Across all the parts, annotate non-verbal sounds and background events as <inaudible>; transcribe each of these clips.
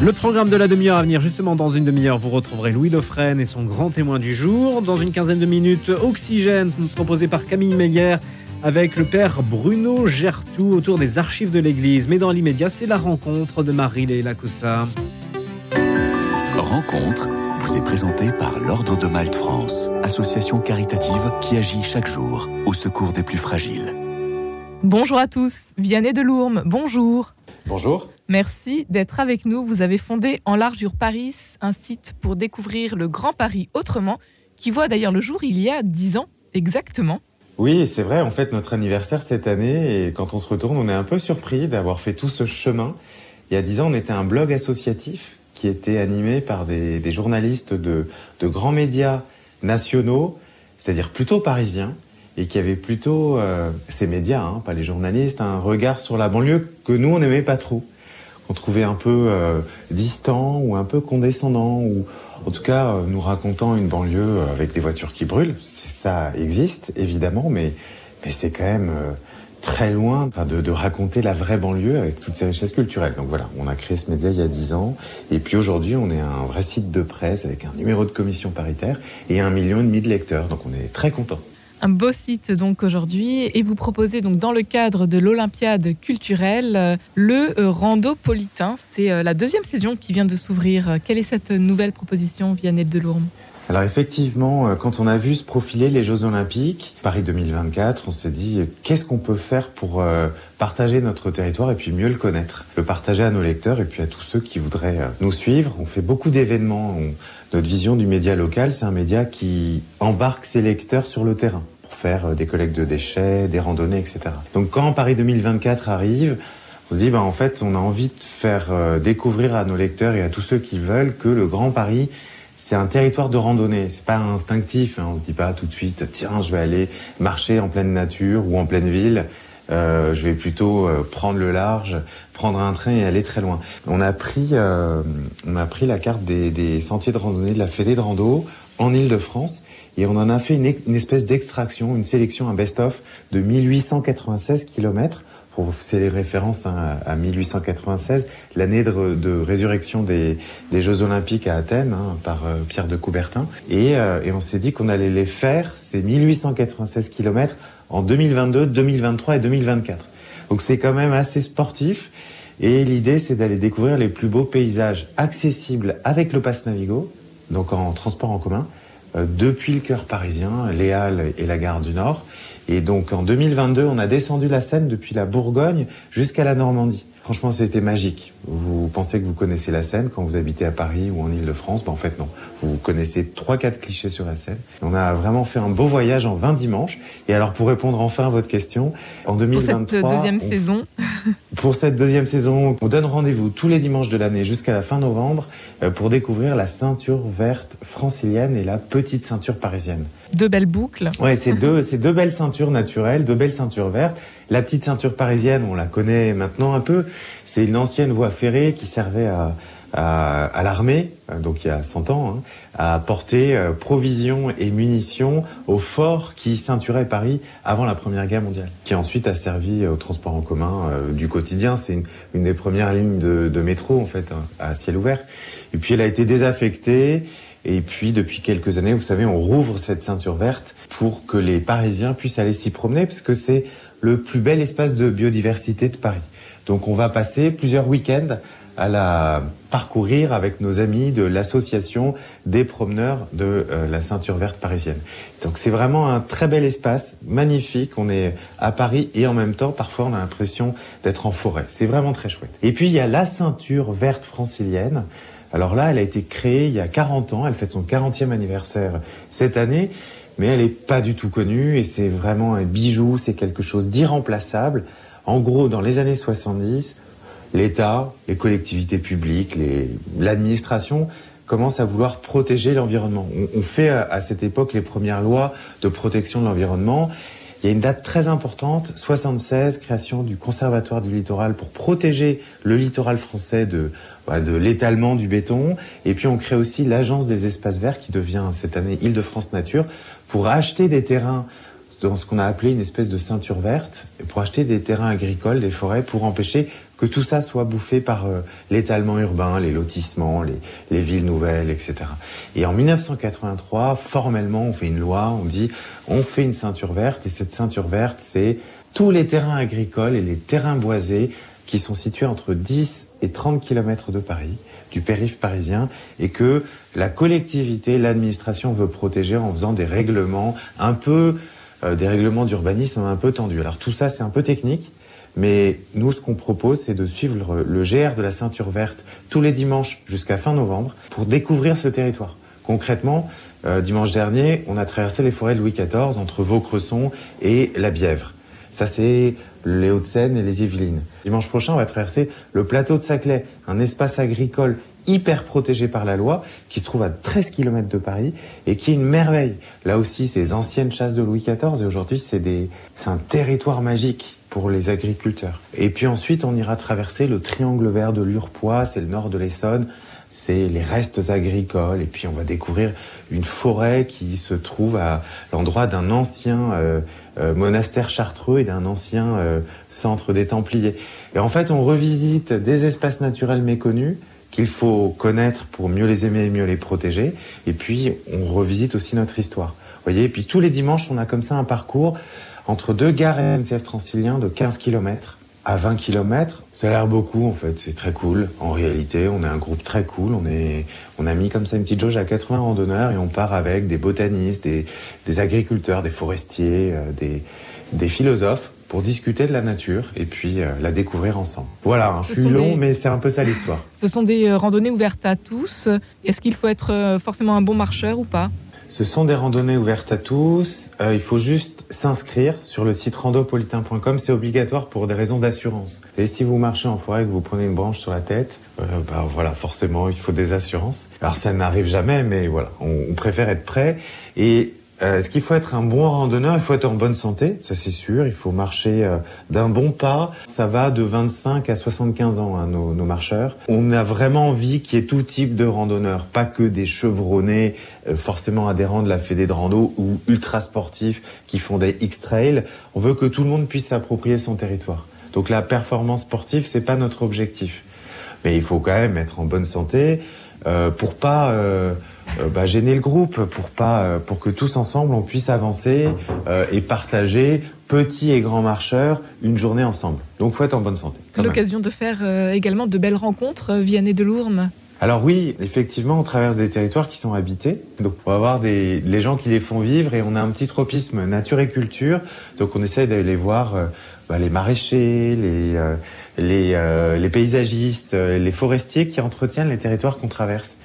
Le programme de la demi-heure à venir, justement dans une demi-heure, vous retrouverez Louis Dauphren et son grand témoin du jour. Dans une quinzaine de minutes, Oxygène, proposé par Camille Meyer avec le père Bruno Gertou autour des archives de l'Église. Mais dans l'immédiat, c'est la rencontre de Marie-Léla Coussa. Rencontre vous est présentée par l'Ordre de Malte France, association caritative qui agit chaque jour au secours des plus fragiles. Bonjour à tous, Vianney de Lourmes, bonjour. Bonjour. Merci d'être avec nous. Vous avez fondé En Largeur Paris, un site pour découvrir le Grand Paris autrement, qui voit d'ailleurs le jour il y a dix ans exactement. Oui, c'est vrai, en fait, notre anniversaire cette année, et quand on se retourne, on est un peu surpris d'avoir fait tout ce chemin. Il y a dix ans, on était un blog associatif qui était animé par des, des journalistes de, de, grands médias nationaux, c'est-à-dire plutôt parisiens, et qui avaient plutôt, euh, ces médias, hein, pas les journalistes, un regard sur la banlieue que nous, on n'aimait pas trop. On trouvait un peu euh, distant ou un peu condescendant, ou en tout cas euh, nous racontant une banlieue avec des voitures qui brûlent. Ça existe, évidemment, mais, c'est quand même... Euh, très loin de, de, raconter la vraie banlieue avec toutes ses richesses culturelles. Donc voilà, on a créé ce média il y a dix ans. Et puis aujourd'hui, on est un vrai site de presse avec un numéro de commission paritaire et un million et demi de lecteurs. Donc on est très content. Un beau site donc aujourd'hui et vous proposez donc dans le cadre de l'Olympiade culturelle le Randopolitain. C'est la deuxième saison qui vient de s'ouvrir. Quelle est cette nouvelle proposition Vianney de Lourmes alors effectivement, quand on a vu se profiler les Jeux Olympiques, Paris 2024, on s'est dit qu'est-ce qu'on peut faire pour euh, partager notre territoire et puis mieux le connaître, le partager à nos lecteurs et puis à tous ceux qui voudraient euh, nous suivre. On fait beaucoup d'événements. Notre vision du média local, c'est un média qui embarque ses lecteurs sur le terrain pour faire euh, des collectes de déchets, des randonnées, etc. Donc quand Paris 2024 arrive, on se dit bah en fait on a envie de faire euh, découvrir à nos lecteurs et à tous ceux qui veulent que le Grand Paris c'est un territoire de randonnée, c'est pas instinctif, hein. on se dit pas tout de suite tiens je vais aller marcher en pleine nature ou en pleine ville, euh, je vais plutôt euh, prendre le large, prendre un train et aller très loin. On a pris, euh, on a pris la carte des, des, sentiers de randonnée de la Fédé de rando en Île-de-France et on en a fait une, espèce d'extraction, une sélection, un best-of de 1896 kilomètres c'est les références hein, à 1896, l'année de, résurrection des, Jeux Olympiques à Athènes hein, par euh, Pierre de Coubertin. Et, euh, et on s'est dit qu'on allait les faire, ces 1896 kilomètres, en 2022, 2023 et 2024. Donc c'est quand même assez sportif. Et l'idée, c'est d'aller découvrir les plus beaux paysages accessibles avec le pass Navigo, donc en transport en commun, euh, depuis le cœur parisien, les Halles et la gare du Nord. Et donc en 2022, on a descendu la Seine depuis la Bourgogne jusqu'à la Normandie. Franchement, c'était magique. Vous pensez que vous connaissez la Seine quand vous habitez à Paris ou en Ile-de-France? Ben, En fait, non. Vous connaissez 3-4 clichés sur la Seine. On a vraiment fait un beau voyage en 20 dimanches. Et alors, pour répondre enfin à votre question, en 2023... Pour cette deuxième on... saison <laughs> Pour cette deuxième saison, on donne rendez-vous tous les dimanches de l'année jusqu'à la fin novembre pour découvrir la ceinture verte francilienne et la petite ceinture parisienne. Deux belles boucles. Ouais, c'est <laughs> deux, c'est deux belles ceintures naturelles, deux belles ceintures vertes. La petite ceinture parisienne, on la connaît maintenant un peu. C'est une ancienne voie ferrée qui servait à, à, à l'armée, donc il y a 100 ans, hein, à porter euh, provisions et munitions au fort qui ceinturait Paris avant la Première Guerre mondiale, qui ensuite a servi au transport en commun euh, du quotidien. C'est une, des premières lignes de, de métro, en fait, à ciel ouvert. Et puis elle a été désaffectée. Et puis, depuis quelques années, vous savez, on rouvre cette ceinture verte pour que les Parisiens puissent aller s'y promener, parce que c'est le plus bel espace de biodiversité de Paris. Donc, on va passer plusieurs week-ends à la parcourir avec nos amis de l'association des promeneurs de euh, la ceinture verte parisienne. Donc c'est vraiment un très bel espace, magnifique. On est à Paris et en même temps, parfois, on a l'impression d'être en forêt. C'est vraiment très chouette. Et puis il y a la ceinture verte francilienne. Alors là, elle a été créée il y a 40 ans. Elle fête son 40e anniversaire cette année. Mais elle n'est pas du tout connue et c'est vraiment un bijou. C'est quelque chose d'irremplaçable. En gros, dans les années 70, l'État, les collectivités publiques, l'administration commencent à vouloir protéger l'environnement. On, fait à, à, cette époque les premières lois de protection de l'environnement. Il y a une date très importante, 76, création du Conservatoire du littoral pour protéger le littoral français de, de l'étalement du béton. Et puis on crée aussi l'Agence des espaces verts qui devient cette année Île-de-France Nature pour acheter des terrains dans ce qu'on a appelé une espèce de ceinture verte, pour acheter des terrains agricoles, des forêts, pour empêcher que tout ça soit bouffé par euh, l'étalement urbain, les lotissements, les, les, villes nouvelles, etc. Et en 1983, formellement, on fait une loi, on dit on fait une ceinture verte, et cette ceinture verte, c'est tous les terrains agricoles et les terrains boisés qui sont situés entre 10 et 30 km de Paris, du périph' parisien, et que la collectivité, l'administration veut protéger en faisant des règlements un peu, euh, des règlements d'urbanisme un peu tendus. Alors tout ça, c'est un peu technique, mais nous, ce qu'on propose, c'est de suivre le GR de la ceinture verte tous les dimanches jusqu'à fin novembre pour découvrir ce territoire. Concrètement, euh, dimanche dernier, on a traversé les forêts de Louis XIV entre Vaucresson et la Bièvre. Ça, c'est les Hauts-de-Seine et les Yvelines. Dimanche prochain, on va traverser le plateau de Saclay, un espace agricole hyper protégé par la loi, qui se trouve à 13 km de Paris et qui est une merveille. Là aussi, ces anciennes chasses de Louis XIV et aujourd'hui, c'est un territoire magique pour les agriculteurs. Et puis ensuite, on ira traverser le triangle vert de l'Urpois, c'est le nord de l'Essonne, c'est les restes agricoles. Et puis on va découvrir une forêt qui se trouve à l'endroit d'un ancien euh, euh, monastère chartreux et d'un ancien euh, centre des Templiers. Et en fait, on revisite des espaces naturels méconnus qu'il faut connaître pour mieux les aimer et mieux les protéger. Et puis, on revisite aussi notre histoire. Vous voyez, et puis tous les dimanches, on a comme ça un parcours entre deux gares SNCF Transilien de 15 km à 20 km. Ça a l'air beaucoup en fait, c'est très cool. En réalité, on est un groupe très cool. On, est, on a mis comme ça une petite jauge à 80 randonneurs et on part avec des botanistes, des, des agriculteurs, des forestiers, euh, des, des philosophes pour discuter de la nature et puis euh, la découvrir ensemble. Voilà, suis long, des... mais c'est un peu ça l'histoire. <laughs> Ce sont des euh, randonnées ouvertes à tous. Est-ce qu'il faut être forcément un bon marcheur ou pas? Ce sont des randonnées ouvertes à tous. Euh, il faut juste s'inscrire sur le site randopolitain.com. C'est obligatoire pour des raisons d'assurance. Et si vous marchez en forêt et que vous prenez une branche sur la tête, euh, bah voilà, forcément, il faut des assurances. Alors ça n'arrive jamais, mais voilà, on, on préfère être prêt. Et euh, Est-ce qu'il faut être un bon randonneur? Il faut être en bonne santé, ça c'est sûr. Il faut marcher euh, d'un bon pas. Ça va de 25 à 75 ans, hein, nos, nos, marcheurs. On a vraiment envie qu'il y ait tout type de randonneurs, pas que des chevronnés euh, forcément adhérents de la fédé de rando ou ultra sportifs qui font des X-trail. On veut que tout le monde puisse s'approprier son territoire. Donc la performance sportive, c'est pas notre objectif. Mais il faut quand même être en bonne santé pour pas euh, euh, bah, gêner le groupe pour pas euh, pour que tous ensemble on puisse avancer euh, et partager petits et grands marcheurs une journée ensemble. Donc faut être en bonne santé. L'occasion de faire euh, également de belles rencontres euh, Vianney de Lourmes. Alors oui, effectivement, on traverse des territoires qui sont habités. Donc on va voir des, les gens qui les font vivre et on a un petit tropisme nature et culture. Donc on essaie d'aller voir euh, bah, les maraîchers, les, euh, les, euh, les paysagistes, les forestiers qui entretiennent les territoires qu'on traverse.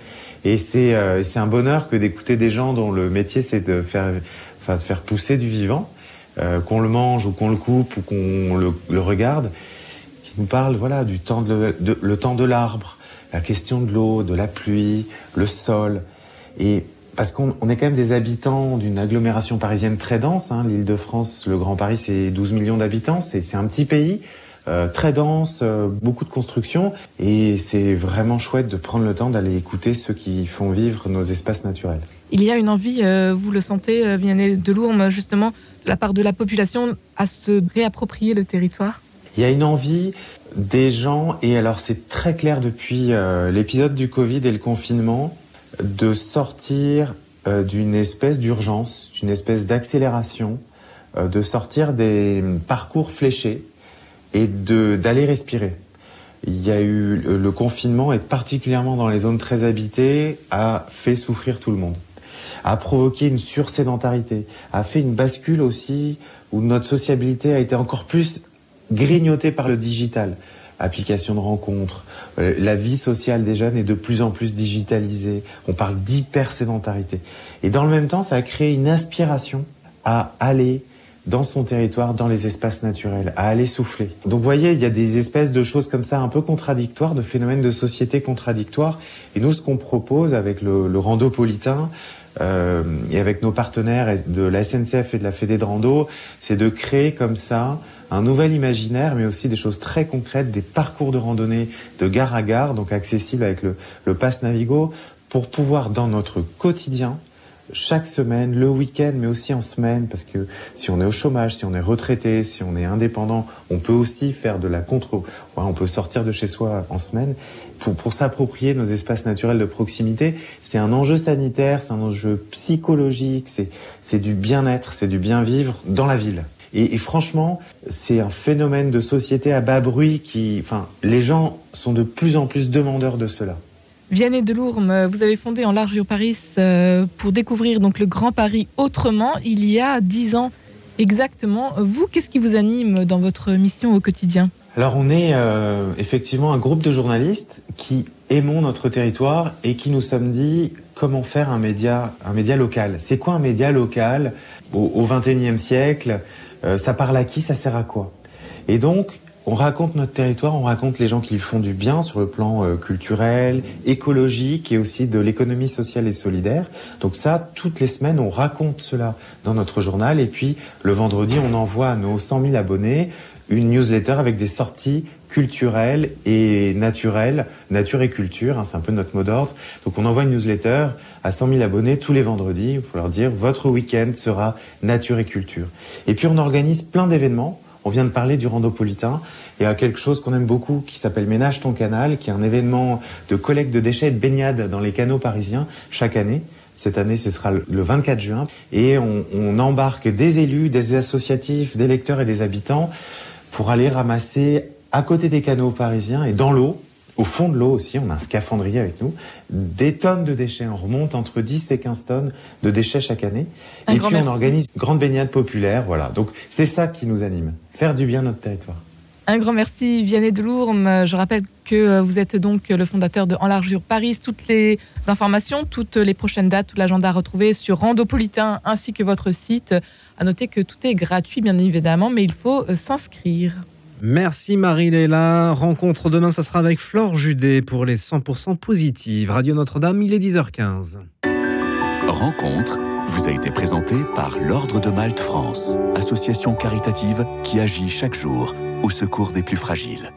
Et c'est euh, un bonheur que d'écouter des gens dont le métier c'est de faire, enfin, de faire pousser du vivant, euh, qu'on le mange ou qu'on le coupe ou qu'on le, le, regarde, qui nous parlent voilà, du temps de, de, le temps de l'arbre, la question de l'eau, de la pluie, le sol. Et parce qu'on est quand même des habitants d'une agglomération parisienne très dense, hein, l'île de France, le Grand Paris c'est 12 millions d'habitants, c'est un petit pays euh, très dense, euh, beaucoup de construction, et c'est vraiment chouette de prendre le temps d'aller écouter ceux qui font vivre nos espaces naturels. Il y a une envie, euh, vous le sentez, Vianney de Lourmes, justement, de la part de la population, à se réapproprier le territoire? Il y a une envie des gens, et alors c'est très clair depuis l'épisode du Covid et le confinement, de sortir d'une espèce d'urgence, d'une espèce d'accélération, de sortir des parcours fléchés et d'aller respirer. Il y a eu le confinement et particulièrement dans les zones très habitées a fait souffrir tout le monde, a provoqué une sursédentarité, a fait une bascule aussi où notre sociabilité a été encore plus grignotée par le digital, application de rencontres, euh, la vie sociale des jeunes est de plus en plus digitalisée, on parle d'hypersédentarité. Et dans le même temps, ça a créé une aspiration à aller dans son territoire, dans les espaces naturels, à aller souffler. Donc vous voyez, il y a des espèces de choses comme ça un peu contradictoires, de phénomènes de société contradictoires. Et nous, ce qu'on propose avec le, le randopolitain, euh, et avec nos partenaires de la SNCF et de la Fédé de Rando, c'est de créer comme ça un nouvel imaginaire, mais aussi des choses très concrètes, des parcours de randonnée de gare à gare, donc accessibles avec le, le Pass Navigo, pour pouvoir, dans notre quotidien, chaque semaine, le week-end, mais aussi en semaine, parce que si on est au chômage, si on est retraité, si on est indépendant, on peut aussi faire de la contre, on peut sortir de chez soi en semaine. Pour, pour s'approprier nos espaces naturels de proximité, c'est un enjeu sanitaire, c'est un enjeu psychologique, c'est du bien-être, c'est du bien-vivre dans la ville. Et, et franchement, c'est un phénomène de société à bas bruit qui, enfin, les gens sont de plus en plus demandeurs de cela. Vianney Delourme, vous avez fondé en Large Paris euh, pour découvrir donc le Grand Paris autrement il y a dix ans exactement. Vous, qu'est-ce qui vous anime dans votre mission au quotidien? Alors on est euh, effectivement un groupe de journalistes qui aimons notre territoire et qui nous sommes dit comment faire un média, un média local. C'est quoi un média local au, 21e siècle? Euh, Ça parle à qui? Ça sert à quoi? Et donc on raconte notre territoire, on raconte les gens qui font du bien sur le plan euh, culturel, écologique et aussi de l'économie sociale et solidaire. Donc ça, toutes les semaines, on raconte cela dans notre journal. Et puis le vendredi, on envoie à nos 100 000 abonnés une newsletter avec des sorties culturelles et naturelles, nature et culture, hein, c'est un peu notre mot d'ordre. Donc on envoie une newsletter à 100 000 abonnés tous les vendredis pour leur dire votre week-end sera nature et culture. Et puis on organise plein d'événements. On vient de parler du randopolitain. Il y a quelque chose qu'on aime beaucoup qui s'appelle Ménage ton canal, qui est un événement de collecte de déchets et de baignade dans les canaux parisiens chaque année. Cette année, ce sera le 24 juin. Et on, on embarque des élus, des associatifs, des lecteurs et des habitants pour aller ramasser à côté des canaux parisiens et dans l'eau, au fond de l'eau aussi, on a un scaphandrier avec nous, des tonnes de déchets. On remonte entre 10 et 15 tonnes de déchets chaque année. Un et puis on merci. organise une grande baignade populaire. Voilà. Donc c'est ça qui nous anime. Faire du bien à notre territoire. Un grand merci Vianney Delourme. Je rappelle que euh, vous êtes donc le fondateur de Enlargure Paris. Toutes les informations, toutes les prochaines dates, tout l'agenda à retrouver sur Randopolitain ainsi que votre site. À noter que tout est gratuit bien évidemment, mais il faut euh, s'inscrire. Merci Marie-Léla. Rencontre demain, ça sera avec Flore Judet pour les 100% positives. Radio Notre-Dame, il est 10h15. Rencontre vous a été présentée par l'Ordre de Malte France, association caritative qui agit chaque jour au secours des plus fragiles.